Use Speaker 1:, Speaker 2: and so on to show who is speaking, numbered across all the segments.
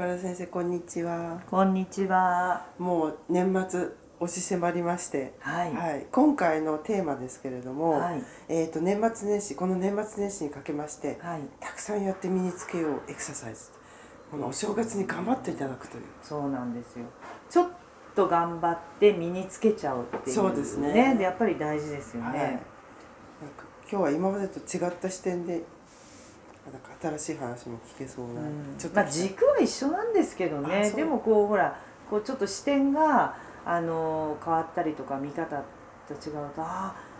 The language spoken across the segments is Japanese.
Speaker 1: 宝田先生こんにちは
Speaker 2: こんにちは。
Speaker 1: もう年末押し迫りまして
Speaker 2: はい。
Speaker 1: はい、今回のテーマですけれども、
Speaker 2: はい。
Speaker 1: えー、と年末年始この年末年始にかけまして
Speaker 2: はい。
Speaker 1: たくさんやって身につけようエクササイズこのお正月に頑張っていただくという
Speaker 2: そうなんですよ。ちょっと頑張って身につけちゃうっていう、
Speaker 1: そうですね
Speaker 2: でやっぱり大事ですよ
Speaker 1: はい、なんか
Speaker 2: ね。
Speaker 1: 今日は今までと違った視点でなんか新しい話も聞けそうな、
Speaker 2: うん。
Speaker 1: ちょっと
Speaker 2: まあ軸は一緒なんですけど
Speaker 1: あ
Speaker 2: ね。でもこうほらこうちょっと視点があの変わったりとか見方と違うとああ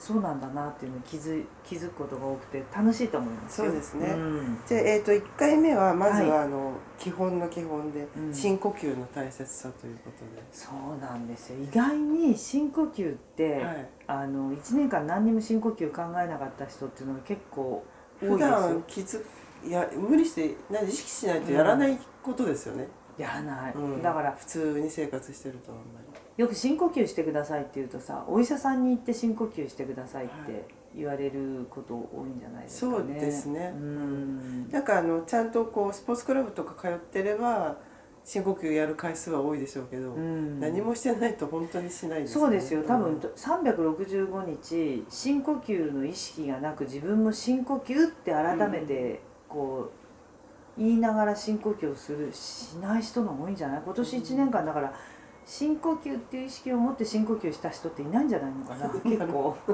Speaker 2: そうなんだなっていうのに気づ気づくことが多くて楽しいと思いますよ。
Speaker 1: そうですね。
Speaker 2: ん。
Speaker 1: じゃあ、えー、と1回目はまず
Speaker 2: はい。
Speaker 1: はあの、基本の基本で
Speaker 2: うん。
Speaker 1: 深呼吸の大切さということで、
Speaker 2: そうなんですよ。意外に深呼吸って、
Speaker 1: はい、
Speaker 2: あの1年間何にも深呼吸考えなかった人っていうのが結構
Speaker 1: 普段気づいや無理して何意識しないとやらないことですよね、
Speaker 2: やらない、
Speaker 1: うん。
Speaker 2: だから
Speaker 1: 普通に生活してるとあんまり。
Speaker 2: よく深呼吸してくださいって言うとさお医者さんに行って深呼吸してくださいっ
Speaker 1: はい。
Speaker 2: て言われること多いんじゃないですかね。
Speaker 1: そうですね。
Speaker 2: うん。
Speaker 1: なんかあのちゃんとこうスポーツクラブとか通ってれば深呼吸やる回数は多いでしょうけど、
Speaker 2: うん。
Speaker 1: 何もしてないと本当にしないです
Speaker 2: そうですよ。多分
Speaker 1: うん。
Speaker 2: 365日深呼吸の意識がなく自分も深呼吸って改めてこう言いながら深呼吸をするしない人の多いんじゃない？今年1年間だから深呼吸っていう意識を持って深呼吸した人っていないんじゃないのかな？結構。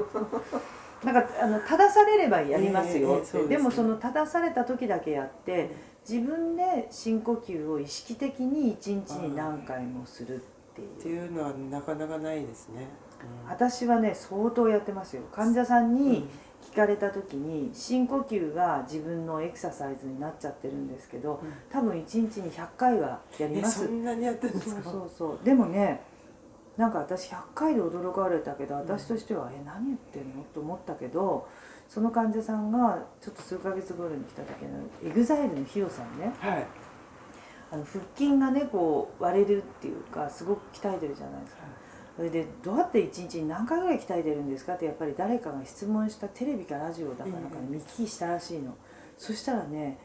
Speaker 2: なんかあの正されればやりますよ。って、
Speaker 1: ええええそうですね。
Speaker 2: でもその正された時だけやって自分で深呼吸を意識的に1日に何回もするっていう。
Speaker 1: っていうのはなかなかないですね、うん。
Speaker 2: 私はね相当やってますよ。患者さんに聞かれた時に深呼吸が自分のエクササイズになっちゃってるんですけど
Speaker 1: うん。
Speaker 2: 多分1日に100回はやり
Speaker 1: え
Speaker 2: ます。
Speaker 1: そんなにやってるんですか？
Speaker 2: そうそうそう。でもねなんか私100回で驚かれたけど私としては「え何言ってんの?」と思ったけどその患者さんがちょっと数ヶ月後に来た時の EXILE のヒロさんね。
Speaker 1: はい。
Speaker 2: あの腹筋がねこう割れるっていうかすごく鍛えてるじゃないですか。それでどうやって一日に何回ぐらい鍛えてるんですかってやっぱり誰かが質問したテレビかラジオだかなんかで見聞きしたらしいの、そしたらね、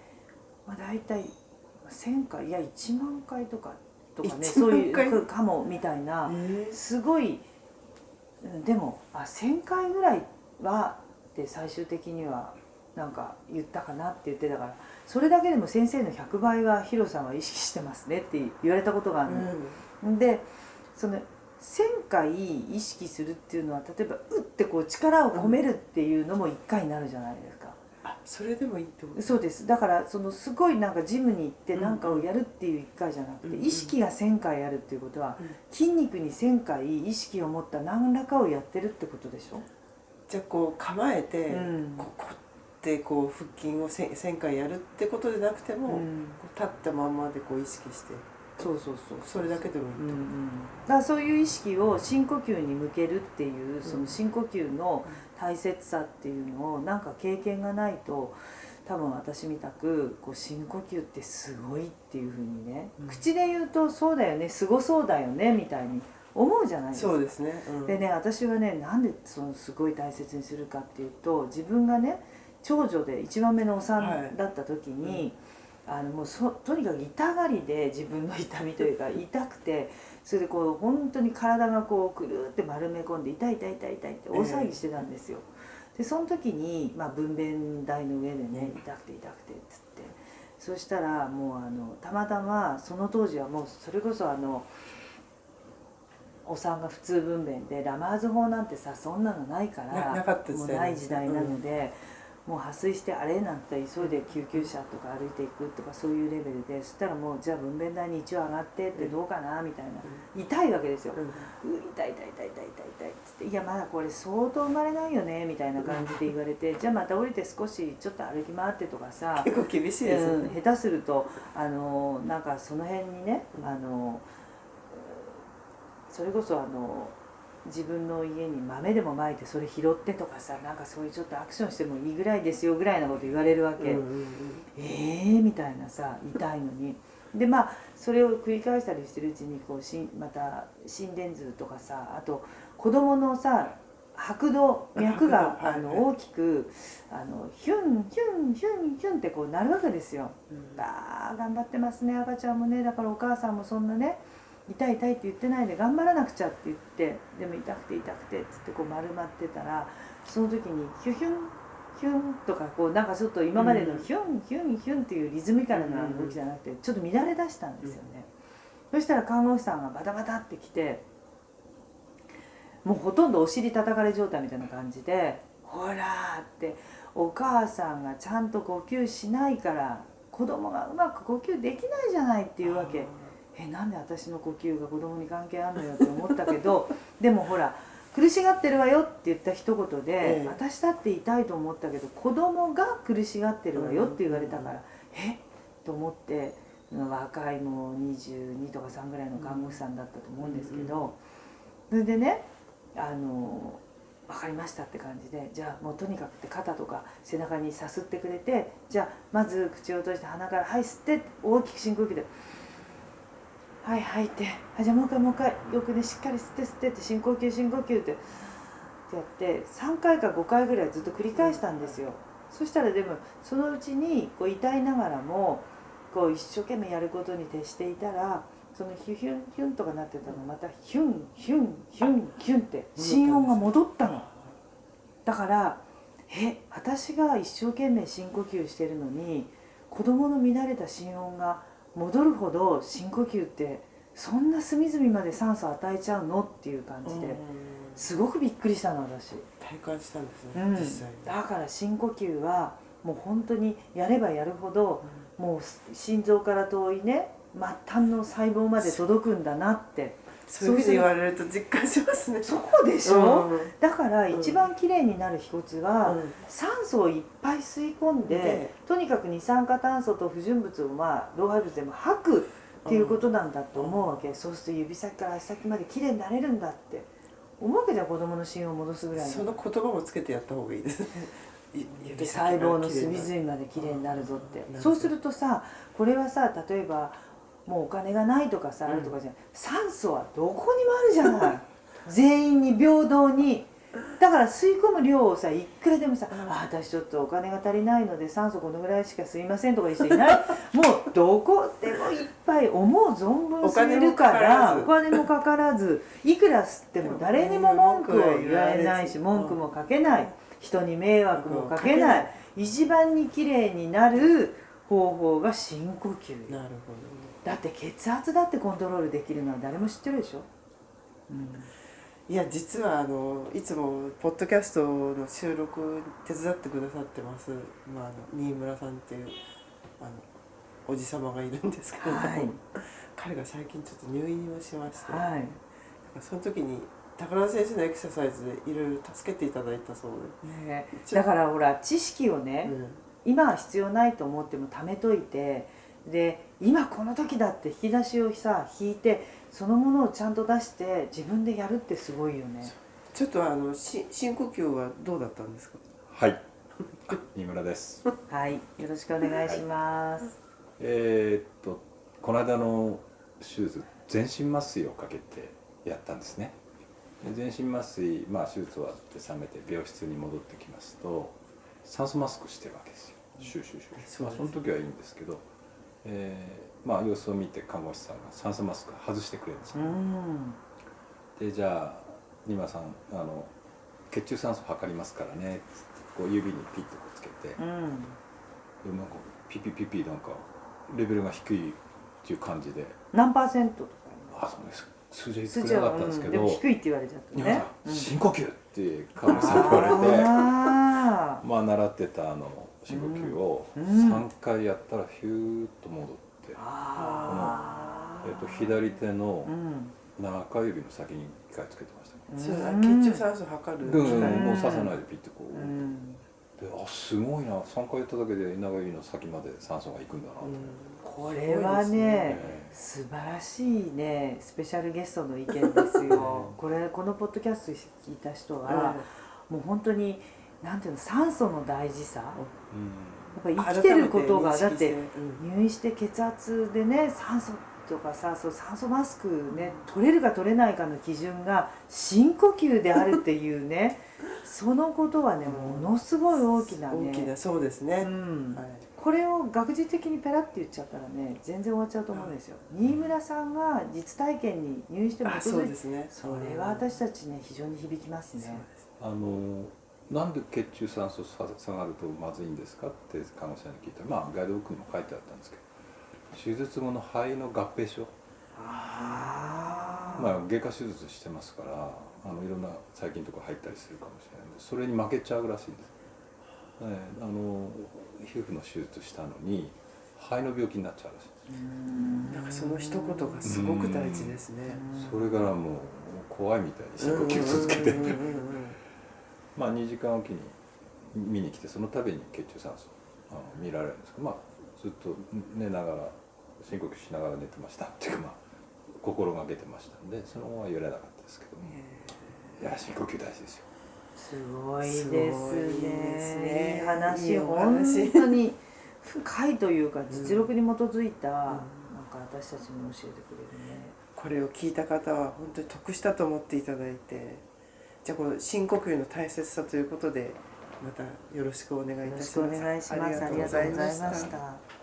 Speaker 2: まあ、大体1,000回いや1万回とかとかね
Speaker 1: 1
Speaker 2: そういうかもみたいな
Speaker 1: え
Speaker 2: すごいうんでもあ1,000回ぐらいはって最終的にはなんか言ったかなって言ってたからそれだけでも先生の100倍はヒロさんは意識してますねって言われたことがあるの。
Speaker 1: うん。
Speaker 2: でその1,000回意識するっていうのは例えばうってこう力を込めるっていうのも1回になるじゃないですか、
Speaker 1: あそれでもいいってこと？
Speaker 2: そうです。だからそのすごいなんかジムに行って
Speaker 1: うん。
Speaker 2: 何かをやるっていう1回じゃなくて、
Speaker 1: うん
Speaker 2: 意識が1,000回やるっていうことは、
Speaker 1: うん。
Speaker 2: 筋肉に1,000回意識を持った何らかをやってるってことでしょ、
Speaker 1: じゃあこう構えて、
Speaker 2: うん。
Speaker 1: ここってこう腹筋をせん1000回やるってことでなくても、立ったまんまでこう意識して
Speaker 2: そうそうそう
Speaker 1: それだけでもいいと、
Speaker 2: う。んうん、だからそういう意識を深呼吸に向けるっていうその深呼吸の大切さっていうのをなんか経験がないと多分私みたくこう深呼吸ってすごいっていうふうにね、
Speaker 1: うん。
Speaker 2: 口で言うとそうだよねすごそうだよねみたいに思うじゃないですか。
Speaker 1: そうですね、うん。
Speaker 2: でね私はねなんでそのすごい大切にするかっていうと自分がね長女で一番目のお産
Speaker 1: はい
Speaker 2: だった時に、あのもうそとにかく痛がりで自分の痛みというか 痛くてそれでこう本当に体がこうくるって丸め込んで痛い痛い痛い痛いって大騒ぎしてたんですよ。でその時に、まあ、分娩台の上でね
Speaker 1: うん。
Speaker 2: 痛くて痛くてっつって。そしたらもうあのたまたまその当時はもうそれこそあのお産が普通分娩でラマーズ法なんてさそんなのないから
Speaker 1: ななかった
Speaker 2: もうない時代なので、もう破水してあれなんて急いで救急車とか歩いていくとかそういうレベルでそしたらもうじゃあ分娩台に一応上がってってどうかなみたいな、痛いわけですよ。
Speaker 1: うん。
Speaker 2: う痛い痛い痛い痛い痛い痛いっつって「いやまだこれ相当生まれないよね」みたいな感じで言われて「じゃあまた降りて少しちょっと歩き回って」とかさ
Speaker 1: 結構厳しいですね、
Speaker 2: 下手するとあのなんかその辺にね、
Speaker 1: うん
Speaker 2: あのそれこそあの自分の家に豆でもまいてそれ拾ってとかさなんかそういうちょっとアクションしてもいいぐらいですよぐらいなこと言われるわけ、
Speaker 1: うんうんうん。
Speaker 2: えーみたいなさ痛いのに。でまあそれを繰り返したりしてるうちにこうしんまた心電図とかさあと子供のさ拍動脈があの大きくあのヒュンヒュンヒュンヒュンってこうなるわけですよ。
Speaker 1: うん。
Speaker 2: 頑張ってますね赤ちゃんもね。だからお母さんもそんなね痛い痛いって言ってないで頑張らなくちゃって言ってでも痛くて痛くてっつってこう丸まってたらその時にヒュヒュンヒュンとかこうなんかちょっと今までのヒュンヒュンヒュンっていうリズミカルな動きじゃなくてちょっと乱れ出したんですよね。そしたら看護師さんがバタバタって来てもうほとんどお尻叩かれ状態みたいな感じで「ほら」ってお母さんがちゃんと呼吸しないから子供がうまく呼吸できないじゃないっていうわけえなんで私の呼吸が子供に関係あるのよって思ったけど でもほら苦しがってるわよって言った一言で、
Speaker 1: ええ。
Speaker 2: 私だって痛いと思ったけど子供が苦しがってるわよって言われたから、え？と思って若いもう22とか3ぐらいの看護師さんだったと思うんですけど、それでねあの分かりましたって感じでじゃあもうとにかくって肩とか背中にさすってくれてじゃあまず口を閉じて鼻から「はい吸って」大きく深呼吸で「はい吐いて。あじゃあもう一回もう一回よくねしっかり吸って吸って」って深呼吸深呼吸って。ってやって3回か5回ぐらいずっと繰り返したんですよ。そしたらでもそのうちにこう痛いながらもこう一生懸命やることに徹していたらそのヒュヒュンヒュンとかなってたのまたヒュンヒュンヒュンヒュンって心音が戻ったの。だからえ私が一生懸命深呼吸してるのに子供の乱れた心音が戻るほど深呼吸ってそんな隅々まで酸素与えちゃうのっていう感じで
Speaker 1: うん
Speaker 2: すごくびっくりしたの私。
Speaker 1: 体感したんですね、
Speaker 2: うん。
Speaker 1: 実際に。
Speaker 2: だから深呼吸はもう本当にやればやるほどもう心臓から遠いね末端の細胞まで届くんだなって
Speaker 1: そういうふうに言われると実感しますね。
Speaker 2: そうでしょ、
Speaker 1: うん。
Speaker 2: だから一番きれいになる秘訣は、
Speaker 1: うん。
Speaker 2: 酸素をいっぱい吸い込んで、
Speaker 1: で
Speaker 2: とにかく二酸化炭素と不純物をまあ老廃物でも吐くっていうことなんだと思うわけ、そうすると指先から足先まできれいになれるんだって。思うわけじゃん子供の心を戻すぐらい。の
Speaker 1: その言葉もつけてやった方がいいです。ね
Speaker 2: 細胞の隅々まできれいになるぞって。
Speaker 1: うん
Speaker 2: そうするとさこれはさ例えばもうお金がないとかさ、
Speaker 1: うん。
Speaker 2: あるとかじゃない。酸素はどこにもあるじゃない。全員に平等に。だから吸い込む量をさいくらでもさ「
Speaker 1: うん。
Speaker 2: あ私ちょっとお金が足りないので酸素このぐらいしか吸いません」とかいう人いない。もうどこでもいっぱい思う存分吸えるからお
Speaker 1: お
Speaker 2: 金もかからずいくら吸っても誰にも文句を言われないし。文句もかけない。人に迷惑もかけない。一番にきれいになる方法が深呼吸。
Speaker 1: なるほ
Speaker 2: だって血圧だってコントロールできるのは誰も知ってるでしょ、うん。
Speaker 1: どいや実はあのいつもポッドキャストの収録手伝ってくださってます、まあ、あの新村さんっていうあのおじ様がいるんですけれども、
Speaker 2: はい。
Speaker 1: 彼が最近ちょっと入院をしまして、
Speaker 2: はい。
Speaker 1: その時に宝田先生のエクササイズでいろいろ助けていただいたそう
Speaker 2: ね
Speaker 1: ちょ
Speaker 2: だからほら知識をね、
Speaker 1: で、うん。
Speaker 2: 今は必要ないと思っても貯めといてで今この時だって引き出しをさ引いてそのものをちゃんと出して自分でやるってすごいよね
Speaker 1: ちょっとあのし深呼吸はどうだったんですか？
Speaker 3: はい。あ新村です。
Speaker 2: はいよろしくお願いします、
Speaker 3: えーっとこの間の手術全身麻酔をかけてやったんですね。で全身麻酔まあ手術終わって冷めて病室に戻ってきますと酸素マスクしてるわけですよ。シューシューシューシュー。まあその時はいいんですけど、えーまあ様子を見て看護師さんが酸素マスク外してくれるんですよ。
Speaker 2: うん。
Speaker 3: でじゃあ新村さんあの血中酸素測りますからねつってこう指にピッとこうつけて。
Speaker 2: うん。
Speaker 3: でなんかピピピピなんかレベルが低いっていう感じで。
Speaker 2: 何パーセントとか？
Speaker 3: あそうです。数字は
Speaker 2: 数
Speaker 3: 作れなかったんですけど、
Speaker 2: でも低いって言われちゃった
Speaker 3: いや
Speaker 2: ね、うん。
Speaker 3: 深呼吸って看護師さんに言われて。
Speaker 2: あ
Speaker 3: まあ習ってたあの深呼吸を
Speaker 2: うん。
Speaker 3: 3回やったらヒューッと戻って
Speaker 2: ー、あー
Speaker 3: えっと左手の
Speaker 2: うん。
Speaker 3: 中指の先に1回つけてましたね。
Speaker 1: そう
Speaker 2: ん
Speaker 1: 血中酸素測る
Speaker 3: うん、もう刺さないでピッてこう、
Speaker 2: うん。
Speaker 3: であすごいな。3回やっただけで中指の先まで酸素がいくんだなと、
Speaker 2: これはね素晴らしいね。スペシャルゲストの意見ですよ。これこのポッドキャスト聞いた人は、もう本当になんていうの酸素の大事さや
Speaker 3: うん。
Speaker 2: っぱり生きてることがだって
Speaker 1: うん。
Speaker 2: 入院して血圧でね酸素とかさそう酸素マスクね取れるか取れないかの基準が深呼吸であるっていうね そのことはねものすごい大きなね
Speaker 1: 大きなそうですね、
Speaker 2: うん。
Speaker 1: はい。
Speaker 2: これを学術的にペラって言っちゃったらね全然終わっちゃうと思うんですよ、新村さん。が実体験に入院して基
Speaker 1: あそうですね
Speaker 2: それは私たちね非常に響きますね
Speaker 3: あのなんで血中酸素下がるとまずいんですかって看護師さんに聞いたらまあガイドブックにも書いてあったんですけど手術後の肺の合併症。
Speaker 2: あ
Speaker 3: まあ外科手術してますからあのいろんな細菌とか入ったりするかもしれないんでそれに負けちゃうらしいんです、ね、あの皮膚の手術したのに肺の病気になっちゃうらしい
Speaker 1: なんかその一言がすごく大事ですね。
Speaker 3: それからもう怖いみたいに深呼吸続けてまあ2時間おきに見に来てその度に血中酸素あの見られるんですけどまあずっと寝ながら深呼吸しながら寝てましたっていうかまあ心がけてましたんでそのまま揺れなかったですけどいや深呼吸大事ですよ。
Speaker 2: すごいです
Speaker 1: すごいです
Speaker 2: ね。
Speaker 1: ね
Speaker 2: いい話。
Speaker 1: いいお
Speaker 2: 本
Speaker 1: 話
Speaker 2: 当に深いというか実力に基づいた、なんか私たちに教えてくれるね。
Speaker 1: これを聞いた方は本当に得したと思っていただいてじゃあこの深呼吸の大切さということでまたよろしくお願いい
Speaker 2: よろし
Speaker 1: たします。
Speaker 2: くお願いします。ありがとうございました